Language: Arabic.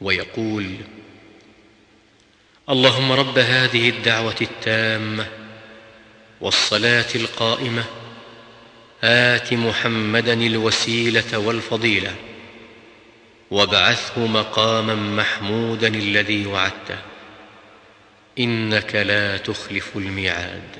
ويقول اللهم رب هذه الدعوة التامة والصلاة القائمة آت محمدا الوسيلة والفضيلة وابعثه مقاما محمودا الذي وعدته إنك لا تخلف الميعاد.